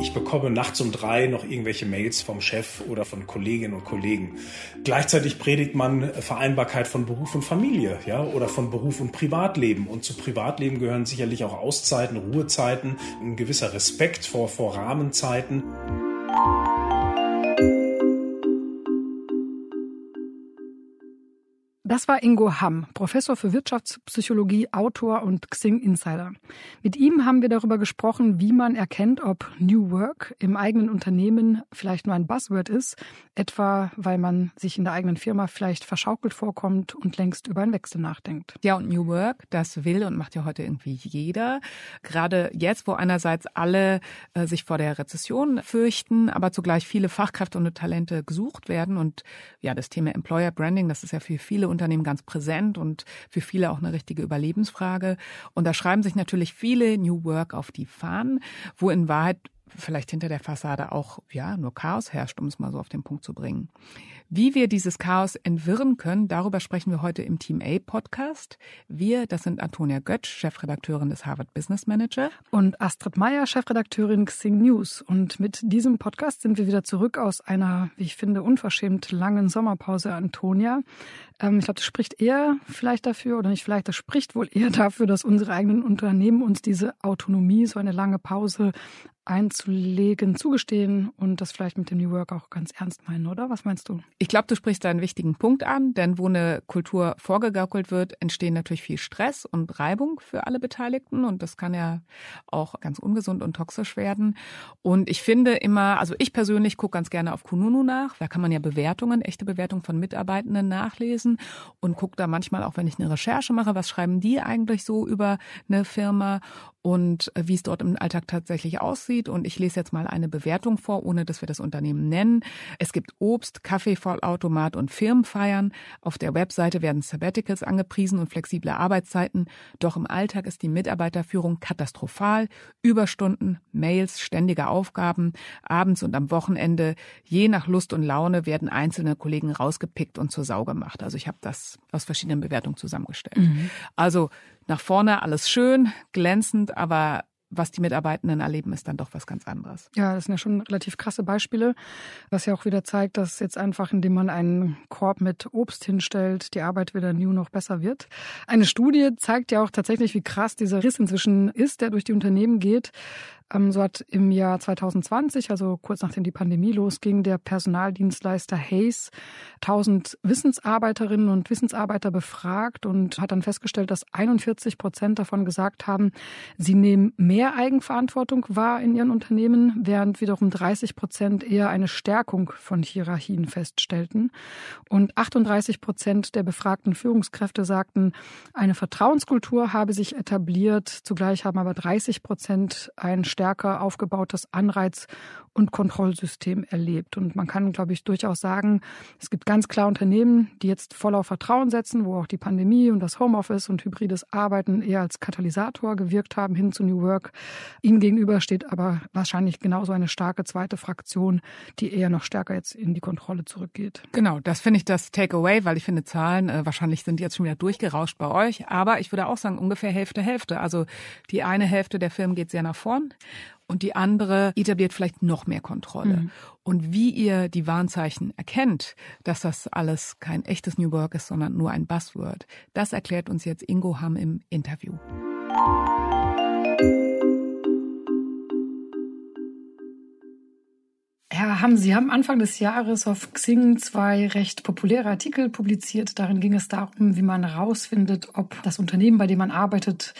Ich bekomme nachts um drei noch irgendwelche Mails vom Chef oder von Kolleginnen und Kollegen. Gleichzeitig predigt man Vereinbarkeit von Beruf und Familie, ja, oder von Beruf und Privatleben. Und zu Privatleben gehören sicherlich auch Auszeiten, Ruhezeiten, ein gewisser Respekt vor, vor Rahmenzeiten. Das war Ingo Hamm, Professor für Wirtschaftspsychologie, Autor und Xing Insider. Mit ihm haben wir darüber gesprochen, wie man erkennt, ob New Work im eigenen Unternehmen vielleicht nur ein Buzzword ist, etwa weil man sich in der eigenen Firma vielleicht verschaukelt vorkommt und längst über einen Wechsel nachdenkt. Ja, und New Work, das will und macht ja heute irgendwie jeder. Gerade jetzt, wo einerseits alle äh, sich vor der Rezession fürchten, aber zugleich viele Fachkräfte und Talente gesucht werden und ja, das Thema Employer Branding, das ist ja für viele Unternehmen ganz präsent und für viele auch eine richtige Überlebensfrage. Und da schreiben sich natürlich viele New Work auf die Fahnen, wo in Wahrheit vielleicht hinter der Fassade auch ja nur Chaos herrscht, um es mal so auf den Punkt zu bringen. Wie wir dieses Chaos entwirren können, darüber sprechen wir heute im Team A Podcast. Wir, das sind Antonia Götsch, Chefredakteurin des Harvard Business Manager. Und Astrid Meyer, Chefredakteurin Xing News. Und mit diesem Podcast sind wir wieder zurück aus einer, wie ich finde, unverschämt langen Sommerpause, Antonia. Ähm, ich glaube, das spricht eher vielleicht dafür, oder nicht vielleicht, das spricht wohl eher dafür, dass unsere eigenen Unternehmen uns diese Autonomie, so eine lange Pause einzulegen, zugestehen und das vielleicht mit dem New Work auch ganz ernst meinen, oder? Was meinst du? Ich glaube, du sprichst da einen wichtigen Punkt an, denn wo eine Kultur vorgegaukelt wird, entstehen natürlich viel Stress und Reibung für alle Beteiligten und das kann ja auch ganz ungesund und toxisch werden. Und ich finde immer, also ich persönlich gucke ganz gerne auf Kununu nach, da kann man ja Bewertungen, echte Bewertungen von Mitarbeitenden nachlesen und gucke da manchmal auch, wenn ich eine Recherche mache, was schreiben die eigentlich so über eine Firma und äh, wie es dort im Alltag tatsächlich aussieht. Und ich lese jetzt mal eine Bewertung vor, ohne dass wir das Unternehmen nennen. Es gibt Obst, Kaffeevollautomat und Firmenfeiern. Auf der Webseite werden Sabbaticals angepriesen und flexible Arbeitszeiten. Doch im Alltag ist die Mitarbeiterführung katastrophal. Überstunden, Mails, ständige Aufgaben, abends und am Wochenende. Je nach Lust und Laune werden einzelne Kollegen rausgepickt und zur Sau gemacht. Also ich habe das aus verschiedenen Bewertungen zusammengestellt. Mhm. Also nach vorne alles schön, glänzend, aber was die Mitarbeitenden erleben, ist dann doch was ganz anderes. Ja, das sind ja schon relativ krasse Beispiele, was ja auch wieder zeigt, dass jetzt einfach, indem man einen Korb mit Obst hinstellt, die Arbeit wieder new noch besser wird. Eine Studie zeigt ja auch tatsächlich, wie krass dieser Riss inzwischen ist, der durch die Unternehmen geht. Ähm, so hat im Jahr 2020, also kurz nachdem die Pandemie losging, der Personaldienstleister Hayes 1000 Wissensarbeiterinnen und Wissensarbeiter befragt und hat dann festgestellt, dass 41 Prozent davon gesagt haben, sie nehmen mehr Eigenverantwortung wahr in ihren Unternehmen, während wiederum 30 Prozent eher eine Stärkung von Hierarchien feststellten. Und 38 Prozent der befragten Führungskräfte sagten, eine Vertrauenskultur habe sich etabliert. Zugleich haben aber 30 Prozent ein stärker aufgebautes Anreiz- und Kontrollsystem erlebt. Und man kann, glaube ich, durchaus sagen, es gibt ganz klar Unternehmen, die jetzt voll auf Vertrauen setzen, wo auch die Pandemie und das Homeoffice und hybrides Arbeiten eher als Katalysator gewirkt haben hin zu New Work. Ihnen gegenüber steht aber wahrscheinlich genauso eine starke zweite Fraktion, die eher noch stärker jetzt in die Kontrolle zurückgeht. Genau, das finde ich das Takeaway, weil ich finde Zahlen, äh, wahrscheinlich sind jetzt schon wieder durchgerauscht bei euch, aber ich würde auch sagen ungefähr Hälfte, Hälfte. Also die eine Hälfte der Firmen geht sehr nach vorn und die andere etabliert vielleicht noch mehr Kontrolle. Mhm. Und wie ihr die Warnzeichen erkennt, dass das alles kein echtes New Work ist, sondern nur ein Buzzword, das erklärt uns jetzt Ingo Hamm im Interview. Herr Hamm, Sie haben Anfang des Jahres auf Xing zwei recht populäre Artikel publiziert. Darin ging es darum, wie man herausfindet, ob das Unternehmen, bei dem man arbeitet,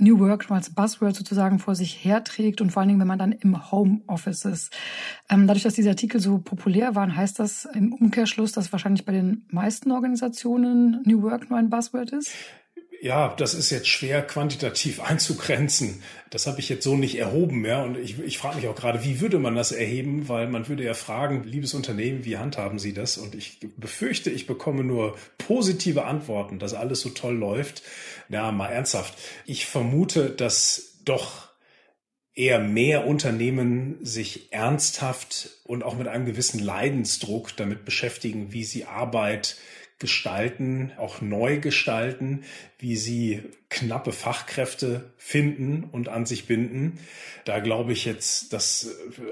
New Work als Buzzword sozusagen vor sich herträgt und vor allen Dingen, wenn man dann im Homeoffice ist. Ähm, dadurch, dass diese Artikel so populär waren, heißt das im Umkehrschluss, dass wahrscheinlich bei den meisten Organisationen New Work nur ein Buzzword ist? Ja, das ist jetzt schwer quantitativ einzugrenzen. Das habe ich jetzt so nicht erhoben, ja. Und ich, ich frage mich auch gerade, wie würde man das erheben? Weil man würde ja fragen, liebes Unternehmen, wie handhaben Sie das? Und ich befürchte, ich bekomme nur positive Antworten, dass alles so toll läuft. Ja, mal ernsthaft. Ich vermute, dass doch eher mehr Unternehmen sich ernsthaft und auch mit einem gewissen Leidensdruck damit beschäftigen, wie sie Arbeit gestalten, auch neu gestalten, wie sie knappe Fachkräfte finden und an sich binden. Da glaube ich jetzt, dass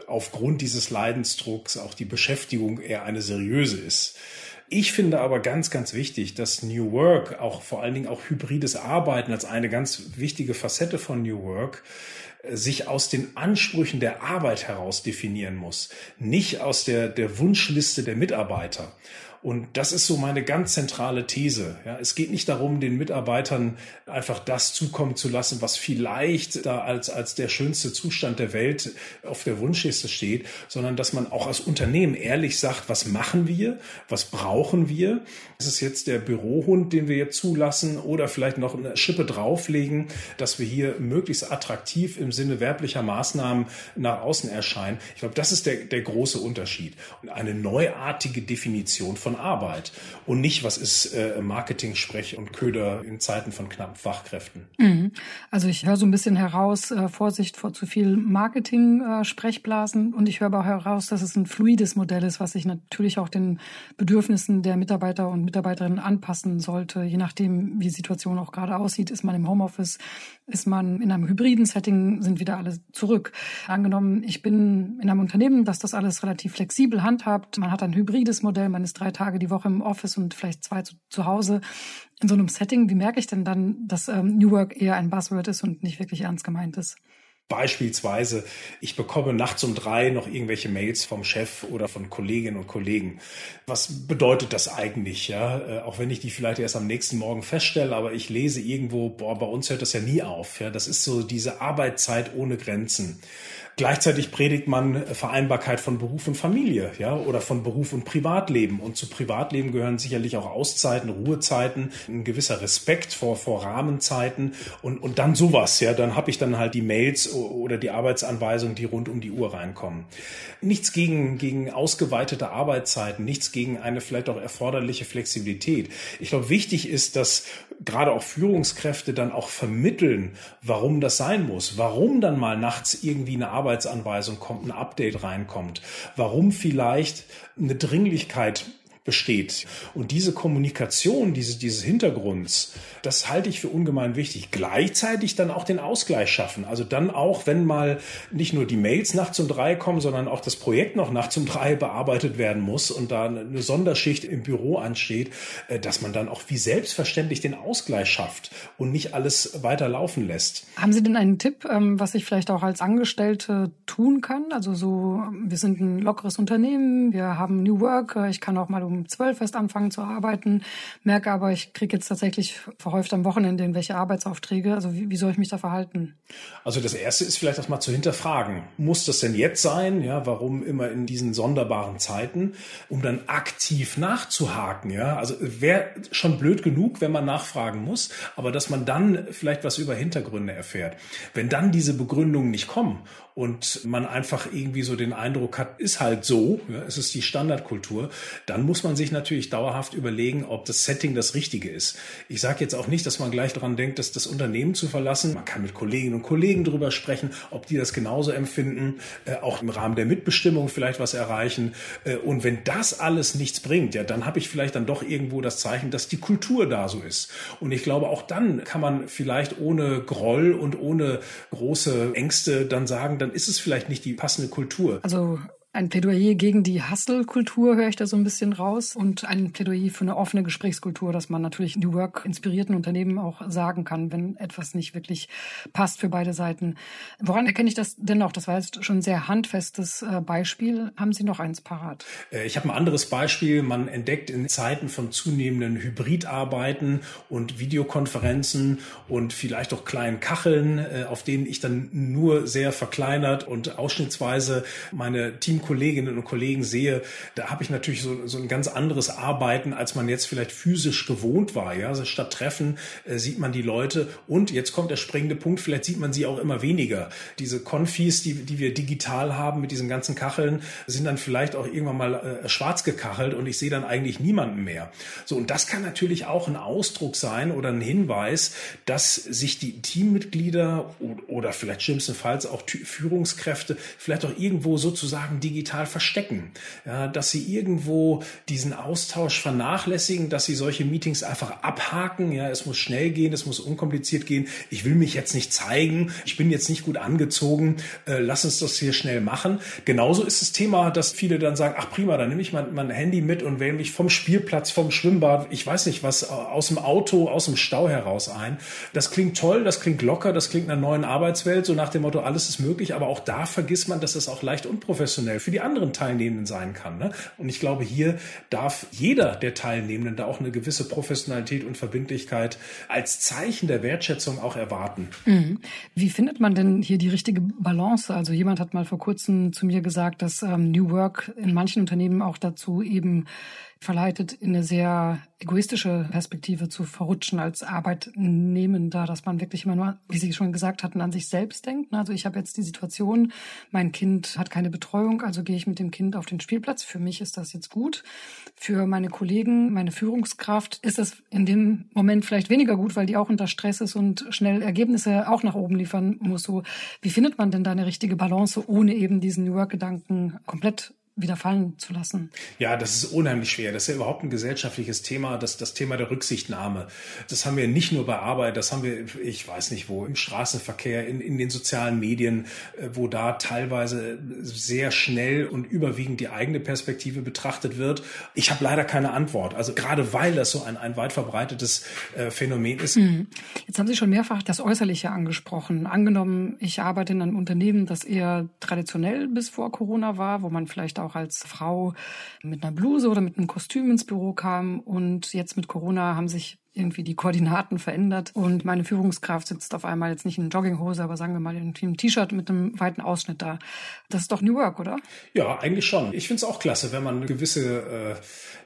aufgrund dieses Leidensdrucks auch die Beschäftigung eher eine seriöse ist. Ich finde aber ganz, ganz wichtig, dass New Work, auch vor allen Dingen auch hybrides Arbeiten als eine ganz wichtige Facette von New Work, sich aus den Ansprüchen der Arbeit heraus definieren muss, nicht aus der, der Wunschliste der Mitarbeiter. Und das ist so meine ganz zentrale These. Ja, es geht nicht darum, den Mitarbeitern einfach das zukommen zu lassen, was vielleicht da als, als der schönste Zustand der Welt auf der Wunschliste steht, sondern dass man auch als Unternehmen ehrlich sagt, was machen wir, was brauchen wir. Ist es jetzt der Bürohund, den wir jetzt zulassen oder vielleicht noch eine Schippe drauflegen, dass wir hier möglichst attraktiv im Sinne werblicher Maßnahmen nach außen erscheinen. Ich glaube, das ist der, der große Unterschied. Und eine neuartige Definition von von Arbeit und nicht, was ist äh, Marketing-Sprech und Köder in Zeiten von knappen Fachkräften. Mhm. Also ich höre so ein bisschen heraus, äh, Vorsicht vor zu viel Marketing-Sprechblasen und ich höre aber auch heraus, dass es ein fluides Modell ist, was sich natürlich auch den Bedürfnissen der Mitarbeiter und Mitarbeiterinnen anpassen sollte, je nachdem, wie die Situation auch gerade aussieht. Ist man im Homeoffice, ist man in einem hybriden Setting, sind wieder alle zurück. Angenommen, ich bin in einem Unternehmen, das das alles relativ flexibel handhabt, man hat ein hybrides Modell, man ist drei Tage die Woche im Office und vielleicht zwei zu, zu Hause. In so einem Setting, wie merke ich denn dann, dass ähm, New Work eher ein Buzzword ist und nicht wirklich ernst gemeint ist? Beispielsweise, ich bekomme nachts um drei noch irgendwelche Mails vom Chef oder von Kolleginnen und Kollegen. Was bedeutet das eigentlich? Ja, äh, auch wenn ich die vielleicht erst am nächsten Morgen feststelle, aber ich lese irgendwo, boah, bei uns hört das ja nie auf. Ja, das ist so diese Arbeitszeit ohne Grenzen. Gleichzeitig predigt man Vereinbarkeit von Beruf und Familie, ja, oder von Beruf und Privatleben. Und zu Privatleben gehören sicherlich auch Auszeiten, Ruhezeiten, ein gewisser Respekt vor, vor Rahmenzeiten und, und dann sowas, ja. Dann habe ich dann halt die Mails oder die Arbeitsanweisungen, die rund um die Uhr reinkommen. Nichts gegen, gegen ausgeweitete Arbeitszeiten, nichts gegen eine vielleicht auch erforderliche Flexibilität. Ich glaube, wichtig ist, dass gerade auch Führungskräfte dann auch vermitteln, warum das sein muss, warum dann mal nachts irgendwie eine Arbeitsanweisung kommt, ein Update reinkommt, warum vielleicht eine Dringlichkeit besteht. Und diese Kommunikation, diese, dieses Hintergrunds, das halte ich für ungemein wichtig. Gleichzeitig dann auch den Ausgleich schaffen. Also dann auch, wenn mal nicht nur die Mails nachts um drei kommen, sondern auch das Projekt noch nachts um drei bearbeitet werden muss und da eine Sonderschicht im Büro ansteht, äh, dass man dann auch wie selbstverständlich den Ausgleich schafft und nicht alles weiter laufen lässt. Haben Sie denn einen Tipp, ähm, was ich vielleicht auch als Angestellte tun kann? Also so, wir sind ein lockeres Unternehmen, wir haben New Work, ich kann auch mal um zwölf erst anfangen zu arbeiten, merke aber, ich kriege jetzt tatsächlich verhäuft am Wochenende irgendwelche Arbeitsaufträge. Also wie, wie soll ich mich da verhalten? Also das Erste ist vielleicht erstmal zu hinterfragen. Muss das denn jetzt sein? Ja, warum immer in diesen sonderbaren Zeiten? Um dann aktiv nachzuhaken. Ja, also wäre schon blöd genug, wenn man nachfragen muss, aber dass man dann vielleicht was über Hintergründe erfährt. Wenn dann diese Begründungen nicht kommen und man einfach irgendwie so den Eindruck hat, ist halt so, ja, es ist die Standardkultur, dann muss man sich natürlich dauerhaft überlegen, ob das Setting das Richtige ist. Ich sage jetzt auch nicht, dass man gleich daran denkt, dass das Unternehmen zu verlassen. Man kann mit Kolleginnen und Kollegen darüber sprechen, ob die das genauso empfinden, äh, auch im Rahmen der Mitbestimmung vielleicht was erreichen. Äh, und wenn das alles nichts bringt, ja, dann habe ich vielleicht dann doch irgendwo das Zeichen, dass die Kultur da so ist. Und ich glaube, auch dann kann man vielleicht ohne Groll und ohne große Ängste dann sagen, dann ist es vielleicht nicht die passende Kultur. Also ein Plädoyer gegen die Hustle-Kultur höre ich da so ein bisschen raus und ein Plädoyer für eine offene Gesprächskultur, dass man natürlich New Work inspirierten Unternehmen auch sagen kann, wenn etwas nicht wirklich passt für beide Seiten. Woran erkenne ich das dennoch? Das war jetzt schon ein sehr handfestes äh, Beispiel. Haben Sie noch eins parat? Äh, ich habe ein anderes Beispiel. Man entdeckt in Zeiten von zunehmenden Hybridarbeiten und Videokonferenzen und vielleicht auch kleinen Kacheln, äh, auf denen ich dann nur sehr verkleinert und ausschnittsweise meine Team Kolleginnen und Kollegen sehe, da habe ich natürlich so, so ein ganz anderes Arbeiten, als man jetzt vielleicht physisch gewohnt war. Ja, also statt Treffen äh, sieht man die Leute und jetzt kommt der springende Punkt, vielleicht sieht man sie auch immer weniger. Diese Konfis, die, die wir digital haben mit diesen ganzen Kacheln, sind dann vielleicht auch irgendwann mal äh, schwarz gekachelt und ich sehe dann eigentlich niemanden mehr. So, und das kann natürlich auch ein Ausdruck sein oder ein Hinweis, dass sich die Teammitglieder oder vielleicht schlimmstenfalls auch Führungskräfte vielleicht auch irgendwo sozusagen digital digital verstecken, ja, dass sie irgendwo diesen Austausch vernachlässigen, dass sie solche Meetings einfach abhaken. Ja, es muss schnell gehen, es muss unkompliziert gehen. Ich will mich jetzt nicht zeigen, ich bin jetzt nicht gut angezogen. Äh, lass uns das hier schnell machen. Genauso ist das Thema, dass viele dann sagen: Ach prima, dann nehme ich mein, mein Handy mit und wähle mich vom Spielplatz, vom Schwimmbad, ich weiß nicht was, aus dem Auto, aus dem Stau heraus ein. Das klingt toll, das klingt locker, das klingt einer neuen Arbeitswelt, so nach dem Motto, alles ist möglich, aber auch da vergisst man, dass es auch leicht unprofessionell für die anderen Teilnehmenden sein kann. Ne? Und ich glaube, hier darf jeder der Teilnehmenden da auch eine gewisse Professionalität und Verbindlichkeit als Zeichen der Wertschätzung auch erwarten. Mhm. Wie findet man denn hier die richtige Balance? Also jemand hat mal vor kurzem zu mir gesagt, dass ähm, New Work in manchen Unternehmen auch dazu eben verleitet, in eine sehr egoistische Perspektive zu verrutschen als Arbeitnehmender, dass man wirklich immer nur, wie Sie schon gesagt hatten, an sich selbst denkt. Also ich habe jetzt die Situation, mein Kind hat keine Betreuung, also gehe ich mit dem Kind auf den Spielplatz. Für mich ist das jetzt gut. Für meine Kollegen, meine Führungskraft ist das in dem Moment vielleicht weniger gut, weil die auch unter Stress ist und schnell Ergebnisse auch nach oben liefern muss. So, wie findet man denn da eine richtige Balance, ohne eben diesen New Work-Gedanken komplett wieder fallen zu lassen. Ja, das ist unheimlich schwer. Das ist ja überhaupt ein gesellschaftliches Thema, das, das Thema der Rücksichtnahme. Das haben wir nicht nur bei Arbeit, das haben wir, ich weiß nicht wo, im Straßenverkehr, in, in den sozialen Medien, äh, wo da teilweise sehr schnell und überwiegend die eigene Perspektive betrachtet wird. Ich habe leider keine Antwort. Also gerade weil das so ein, ein weit verbreitetes äh, Phänomen ist. Mhm. Jetzt haben Sie schon mehrfach das Äußerliche angesprochen. Angenommen, ich arbeite in einem Unternehmen, das eher traditionell bis vor Corona war, wo man vielleicht auch auch als Frau mit einer Bluse oder mit einem Kostüm ins Büro kam. Und jetzt mit Corona haben sich irgendwie die Koordinaten verändert und meine Führungskraft sitzt auf einmal jetzt nicht in Jogginghose, aber sagen wir mal in einem T-Shirt mit einem weiten Ausschnitt da. Das ist doch New Work, oder? Ja, eigentlich schon. Ich finde es auch klasse, wenn man gewisse, äh,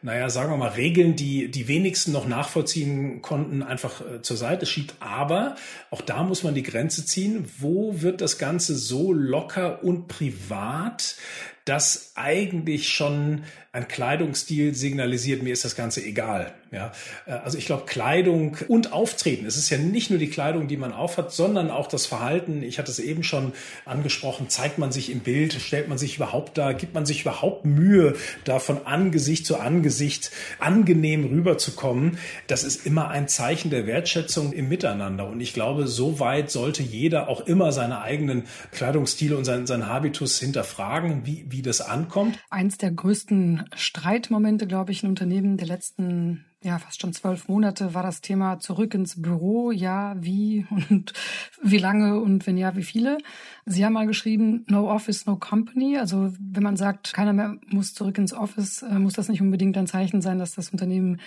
naja, sagen wir mal, Regeln, die die wenigsten noch nachvollziehen konnten, einfach äh, zur Seite schiebt. Aber auch da muss man die Grenze ziehen. Wo wird das Ganze so locker und privat, dass eigentlich schon ein Kleidungsstil signalisiert, mir ist das Ganze egal. Ja, äh, also ich glaube, Kleidung und Auftreten. Es ist ja nicht nur die Kleidung, die man aufhat, sondern auch das Verhalten. Ich hatte es eben schon angesprochen. Zeigt man sich im Bild? Stellt man sich überhaupt da? Gibt man sich überhaupt Mühe, da von Angesicht zu Angesicht angenehm rüberzukommen? Das ist immer ein Zeichen der Wertschätzung im Miteinander. Und ich glaube, so weit sollte jeder auch immer seine eigenen Kleidungsstile und seinen, seinen Habitus hinterfragen, wie, wie das ankommt. Eins der größten Streitmomente, glaube ich, in Unternehmen der letzten ja, fast schon zwölf Monate war das Thema zurück ins Büro. Ja, wie und wie lange und wenn ja, wie viele? Sie haben mal geschrieben, no office, no company. Also wenn man sagt, keiner mehr muss zurück ins Office, äh, muss das nicht unbedingt ein Zeichen sein, dass das Unternehmen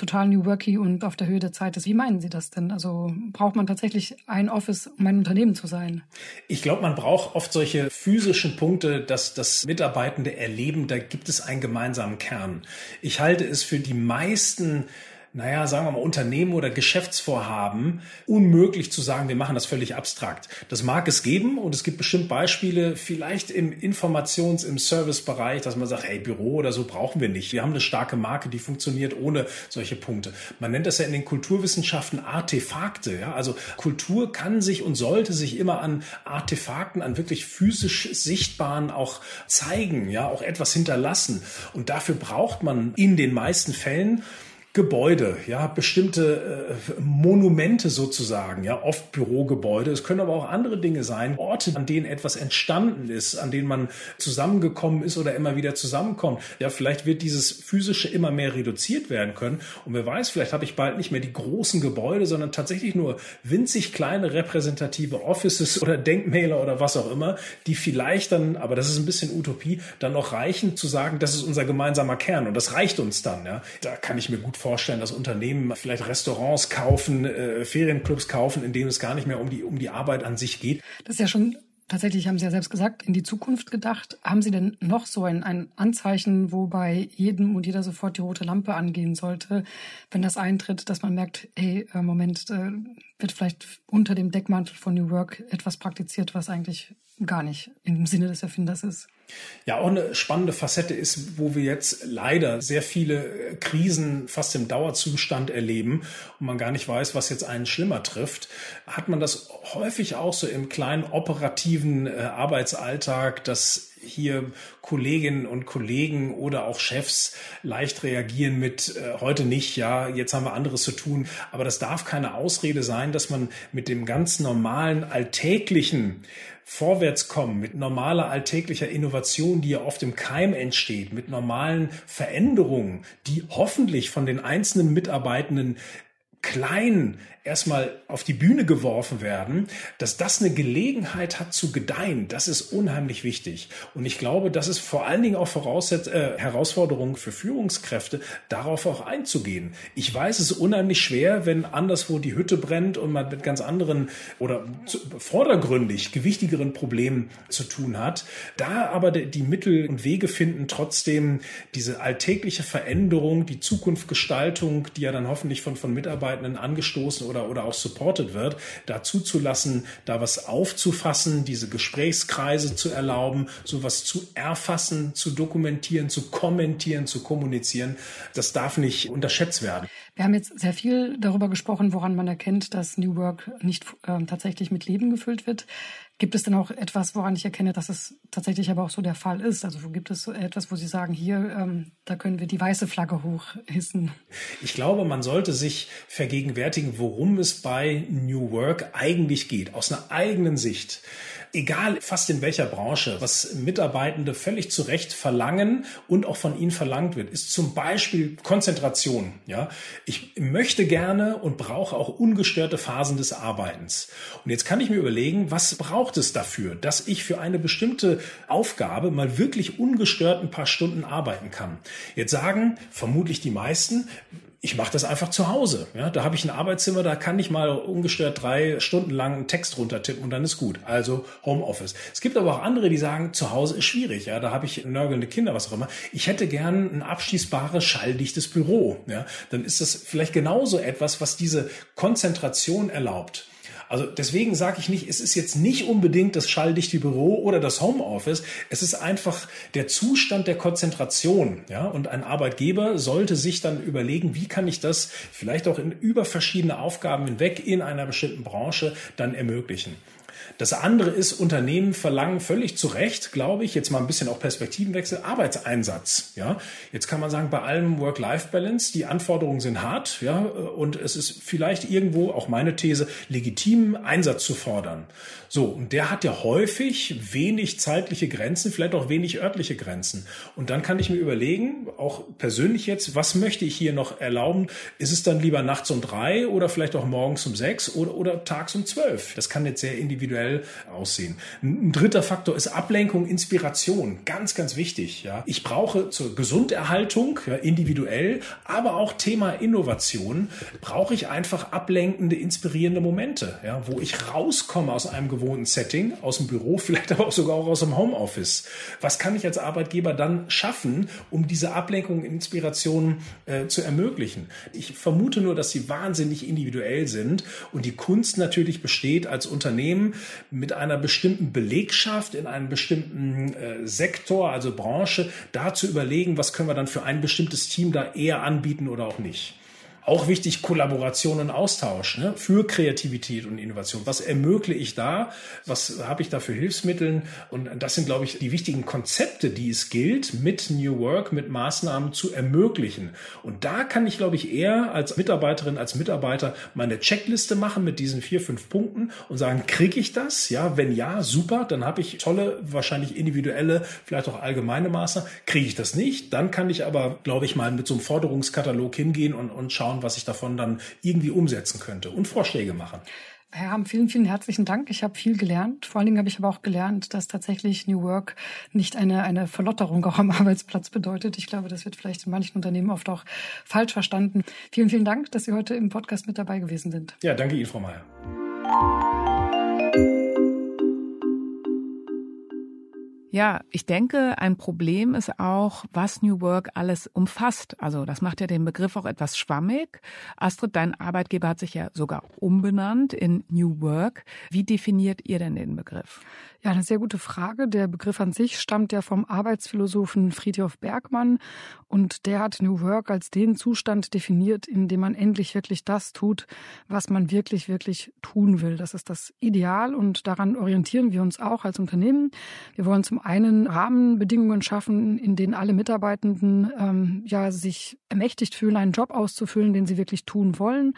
total new worky und auf der Höhe der Zeit ist. Wie meinen Sie das denn? Also braucht man tatsächlich ein Office, um ein Unternehmen zu sein? Ich glaube, man braucht oft solche physischen Punkte, dass das Mitarbeitende erleben, da gibt es einen gemeinsamen Kern. Ich halte es für die meisten naja, sagen wir mal, Unternehmen oder Geschäftsvorhaben unmöglich zu sagen, wir machen das völlig abstrakt. Das mag es geben und es gibt bestimmt Beispiele, vielleicht im Informations-, im Servicebereich, dass man sagt, hey, Büro oder so brauchen wir nicht. Wir haben eine starke Marke, die funktioniert ohne solche Punkte. Man nennt das ja in den Kulturwissenschaften Artefakte. Ja? Also Kultur kann sich und sollte sich immer an Artefakten, an wirklich physisch sichtbaren auch zeigen, ja, auch etwas hinterlassen. Und dafür braucht man in den meisten Fällen Gebäude, ja, bestimmte äh, Monumente sozusagen, ja, oft Bürogebäude. Es können aber auch andere Dinge sein, Orte, an denen etwas entstanden ist, an denen man zusammengekommen ist oder immer wieder zusammenkommt. Ja, vielleicht wird dieses physische immer mehr reduziert werden können. Und wer weiß, vielleicht habe ich bald nicht mehr die großen Gebäude, sondern tatsächlich nur winzig kleine repräsentative Offices oder Denkmäler oder was auch immer, die vielleicht dann, aber das ist ein bisschen Utopie, dann noch reichen zu sagen, das ist unser gemeinsamer Kern und das reicht uns dann. Ja, da kann ich mir gut vorstellen, dass Unternehmen vielleicht Restaurants kaufen, äh, Ferienclubs kaufen, in denen es gar nicht mehr um die, um die Arbeit an sich geht. Das ist ja schon Tatsächlich haben Sie ja selbst gesagt, in die Zukunft gedacht. Haben Sie denn noch so ein, ein Anzeichen, wo bei jedem und jeder sofort die rote Lampe angehen sollte, wenn das eintritt, dass man merkt, hey, äh, Moment, äh, wird vielleicht unter dem Deckmantel von New Work etwas praktiziert, was eigentlich gar nicht im Sinne des Erfinders ist? Ja, auch eine spannende Facette ist, wo wir jetzt leider sehr viele äh, Krisen fast im Dauerzustand erleben und man gar nicht weiß, was jetzt einen schlimmer trifft, hat man das häufig auch so im kleinen operativen äh, Arbeitsalltag, dass hier Kolleginnen und Kollegen oder auch Chefs leicht reagieren mit äh, heute nicht, ja, jetzt haben wir anderes zu tun. Aber das darf keine Ausrede sein, dass man mit dem ganz normalen alltäglichen Vorwärtskommen, mit normaler alltäglicher Innovation, die ja oft im Keim entsteht, mit normalen Veränderungen, die hoffentlich von den einzelnen Mitarbeitenden klein erstmal auf die Bühne geworfen werden, dass das eine Gelegenheit hat zu gedeihen, das ist unheimlich wichtig. Und ich glaube, das ist vor allen Dingen auch Voraussetz äh, Herausforderung für Führungskräfte, darauf auch einzugehen. Ich weiß, es ist unheimlich schwer, wenn anderswo die Hütte brennt und man mit ganz anderen oder vordergründig gewichtigeren Problemen zu tun hat. Da aber die Mittel und Wege finden, trotzdem diese alltägliche Veränderung, die Zukunftsgestaltung, die ja dann hoffentlich von, von Mitarbeitenden angestoßen oder, oder auch supported wird, da zuzulassen, da was aufzufassen, diese Gesprächskreise zu erlauben, sowas zu erfassen, zu dokumentieren, zu kommentieren, zu kommunizieren. Das darf nicht unterschätzt werden. Wir haben jetzt sehr viel darüber gesprochen, woran man erkennt, dass New Work nicht äh, tatsächlich mit Leben gefüllt wird. Gibt es denn auch etwas, woran ich erkenne, dass es tatsächlich aber auch so der Fall ist? Also gibt es etwas, wo Sie sagen, hier, ähm, da können wir die weiße Flagge hochhissen? Ich glaube, man sollte sich vergegenwärtigen, worum es bei New Work eigentlich geht, aus einer eigenen Sicht egal fast in welcher Branche, was Mitarbeitende völlig zu Recht verlangen und auch von ihnen verlangt wird, ist zum Beispiel Konzentration. Ja, ich möchte gerne und brauche auch ungestörte Phasen des Arbeitens. Und jetzt kann ich mir überlegen, was braucht es dafür, dass ich für eine bestimmte Aufgabe mal wirklich ungestört ein paar Stunden arbeiten kann. Jetzt sagen vermutlich die meisten, ich mache das einfach zu Hause. Ja, da habe ich ein Arbeitszimmer, da kann ich mal ungestört drei Stunden lang einen Text runtertippen und dann ist gut. Also Homeoffice. Es gibt aber auch andere, die sagen, zu Hause ist schwierig. Ja, da habe ich nörgelnde Kinder, was auch immer. Ich hätte gern ein abschließbares, schalldichtes Büro. Ja, dann ist das vielleicht genauso etwas, was diese Konzentration erlaubt. Also deswegen sage ich nicht, es ist jetzt nicht unbedingt das schalldichte Büro oder das Homeoffice. Es ist einfach der Zustand der Konzentration. Ja? Und ein Arbeitgeber sollte sich dann überlegen, wie kann ich das vielleicht auch in über verschiedene Aufgaben hinweg in einer bestimmten Branche dann ermöglichen. Das andere ist, Unternehmen verlangen völlig zu Recht, glaube ich, jetzt mal ein bisschen auch Perspektivenwechsel, Arbeitseinsatz. Ja, jetzt kann man sagen, bei allem Work-Life-Balance, die Anforderungen sind hart, ja, und es ist vielleicht irgendwo, auch meine These, legitim, Einsatz zu fordern. So, und der hat ja häufig wenig zeitliche Grenzen, vielleicht auch wenig örtliche Grenzen. Und dann kann ich mir überlegen, auch persönlich jetzt, was möchte ich hier noch erlauben? Ist es dann lieber nachts um drei oder vielleicht auch morgens um sechs oder, oder tags um zwölf? Das kann jetzt sehr individuell aussehen. Ein dritter Faktor ist Ablenkung, Inspiration. Ganz, ganz wichtig. Ja. Ich brauche zur Gesunderhaltung, ja, individuell, aber auch Thema Innovation, brauche ich einfach ablenkende, inspirierende Momente, ja, wo ich rauskomme aus einem gewohnten Setting, aus dem Büro, vielleicht aber auch sogar auch aus dem Homeoffice. Was kann ich als Arbeitgeber dann schaffen, um diese Ablenkung, Inspiration äh, zu ermöglichen? Ich vermute nur, dass sie wahnsinnig individuell sind und die Kunst natürlich besteht, als Unternehmen mit einer bestimmten Belegschaft in einem bestimmten äh, Sektor, also Branche, da zu überlegen, was können wir dann für ein bestimmtes Team da eher anbieten oder auch nicht. Auch wichtig Kollaboration und Austausch ne, für Kreativität und Innovation. Was ermögliche ich da? Was habe ich da für Hilfsmittel? Und das sind, glaube ich, die wichtigen Konzepte, die es gilt, mit New Work, mit Maßnahmen zu ermöglichen. Und da kann ich, glaube ich, eher als Mitarbeiterin, als Mitarbeiter meine Checkliste machen mit diesen vier, fünf Punkten und sagen, kriege ich das? Ja, wenn ja, super, dann habe ich tolle, wahrscheinlich individuelle, vielleicht auch allgemeine Maßnahmen. Kriege ich das nicht? Dann kann ich aber, glaube ich, mal mit so einem Forderungskatalog hingehen und, und schauen, schauen, was ich davon dann irgendwie umsetzen könnte und Vorschläge machen. Herr Ham, vielen, vielen herzlichen Dank. Ich habe viel gelernt. Vor allen Dingen habe ich aber auch gelernt, dass tatsächlich New Work nicht eine, eine Verlotterung auch am Arbeitsplatz bedeutet. Ich glaube, das wird vielleicht in manchen Unternehmen oft auch falsch verstanden. Vielen, vielen Dank, dass Sie heute im Podcast mit dabei gewesen sind. Ja, danke Ihnen, Frau Mayer. Ja, ich denke, ein Problem ist auch, was New Work alles umfasst. Also das macht ja den Begriff auch etwas schwammig. Astrid, dein Arbeitgeber hat sich ja sogar umbenannt in New Work. Wie definiert ihr denn den Begriff? Ja, eine sehr gute Frage. Der Begriff an sich stammt ja vom Arbeitsphilosophen Friedhof Bergmann und der hat New Work als den Zustand definiert, in dem man endlich wirklich das tut, was man wirklich, wirklich tun will. Das ist das Ideal und daran orientieren wir uns auch als Unternehmen. Wir wollen zum einen Rahmenbedingungen schaffen, in denen alle Mitarbeitenden ähm, ja sich ermächtigt fühlen, einen Job auszufüllen, den sie wirklich tun wollen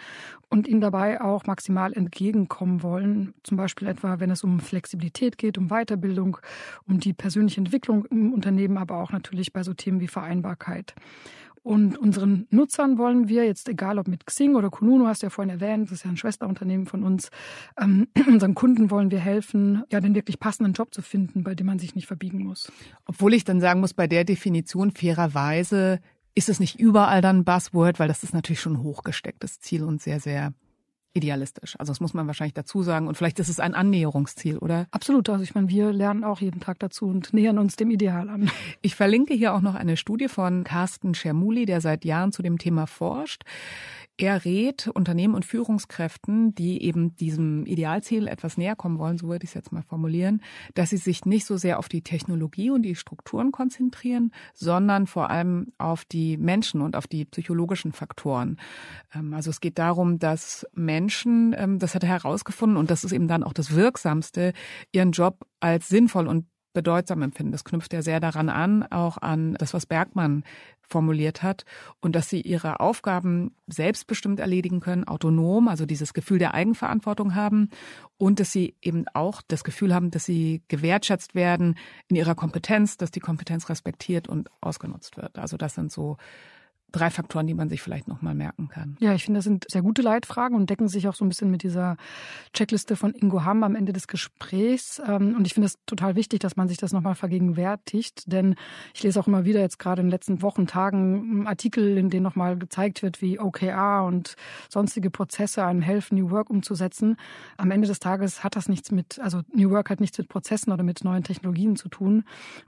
und ihnen dabei auch maximal entgegenkommen wollen. Zum Beispiel etwa, wenn es um Flexibilität geht, um Weiterbildung, um die persönliche Entwicklung im Unternehmen, aber auch natürlich bei so Themen wie Vereinbarkeit. Und unseren Nutzern wollen wir jetzt, egal ob mit Xing oder Kununu, hast du ja vorhin erwähnt, das ist ja ein Schwesterunternehmen von uns, ähm, unseren Kunden wollen wir helfen, ja, den wirklich passenden Job zu finden, bei dem man sich nicht verbiegen muss. Obwohl ich dann sagen muss, bei der Definition fairerweise ist es nicht überall dann Buzzword, weil das ist natürlich schon ein hochgestecktes Ziel und sehr, sehr idealistisch. Also das muss man wahrscheinlich dazu sagen. Und vielleicht ist es ein Annäherungsziel, oder? Absolut. Also ich meine, wir lernen auch jeden Tag dazu und nähern uns dem Ideal an. Ich verlinke hier auch noch eine Studie von Carsten Schermuli, der seit Jahren zu dem Thema forscht. Er rät Unternehmen und Führungskräften, die eben diesem Idealziel etwas näher kommen wollen, so würde ich es jetzt mal formulieren, dass sie sich nicht so sehr auf die Technologie und die Strukturen konzentrieren, sondern vor allem auf die Menschen und auf die psychologischen Faktoren. Ähm, also es geht darum, dass Menschen, ähm, das hat er herausgefunden und das ist eben dann auch das Wirksamste, ihren Job als sinnvoll und bedeutsam empfinden. Das knüpft ja sehr daran an, auch an das, was Bergmann formuliert hat und dass sie ihre Aufgaben selbstbestimmt erledigen können, autonom, also dieses Gefühl der Eigenverantwortung haben und dass sie eben auch das Gefühl haben, dass sie gewertschätzt werden in ihrer Kompetenz, dass die Kompetenz respektiert und ausgenutzt wird. Also das sind so drei Faktoren, die man sich vielleicht nochmal merken kann. Ja, ich finde, das sind sehr gute Leitfragen und decken sich auch so ein bisschen mit dieser Checkliste von Ingo Hamm am Ende des Gesprächs. Ähm, und ich finde es total wichtig, dass man sich das nochmal vergegenwärtigt, denn ich lese auch immer wieder jetzt gerade in den letzten Wochen, Tagen Artikel, in denen nochmal gezeigt wird, wie OKR und sonstige Prozesse einem helfen, New Work umzusetzen. Am Ende des Tages hat das nichts mit, also New Work hat nichts mit Prozessen oder mit neuen Technologien zu tun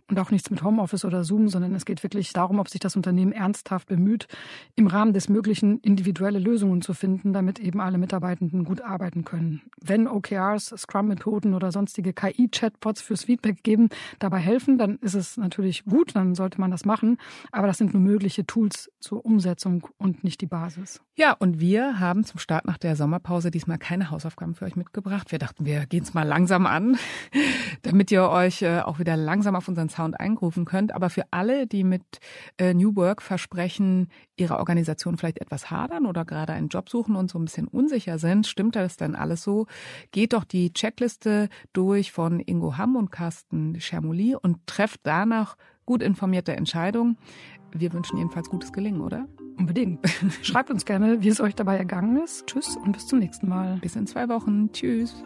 und auch nichts mit Homeoffice oder Zoom, sondern es geht wirklich darum, ob sich das Unternehmen ernsthaft bemüht, bemüht, im Rahmen des Möglichen individuelle Lösungen zu finden, damit eben alle Mitarbeitenden gut arbeiten können. Wenn OKRs, Scrum-Methoden oder sonstige KI-Chatbots fürs Feedback geben, dabei helfen, dann ist es natürlich gut, dann sollte man das machen. Aber das sind nur mögliche Tools zur Umsetzung und nicht die Basis. Ja, und wir haben zum Start nach der Sommerpause diesmal keine Hausaufgaben für euch mitgebracht. Wir dachten, wir gehen es mal langsam an, damit ihr euch äh, auch wieder langsam auf unseren Sound eingrufen könnt. Aber für alle, die mit äh, New Work versprechen, ihrer Organisation vielleicht etwas hadern oder gerade einen Job suchen und so ein bisschen unsicher sind, stimmt das denn alles so? Geht doch die Checkliste durch von Ingo Hamm und Carsten Schermoli und trefft danach gut informierte Entscheidungen. Wir wünschen jedenfalls gutes Gelingen, oder? Unbedingt. Schreibt uns gerne, wie es euch dabei ergangen ist. Tschüss und bis zum nächsten Mal. Bis in zwei Wochen. Tschüss.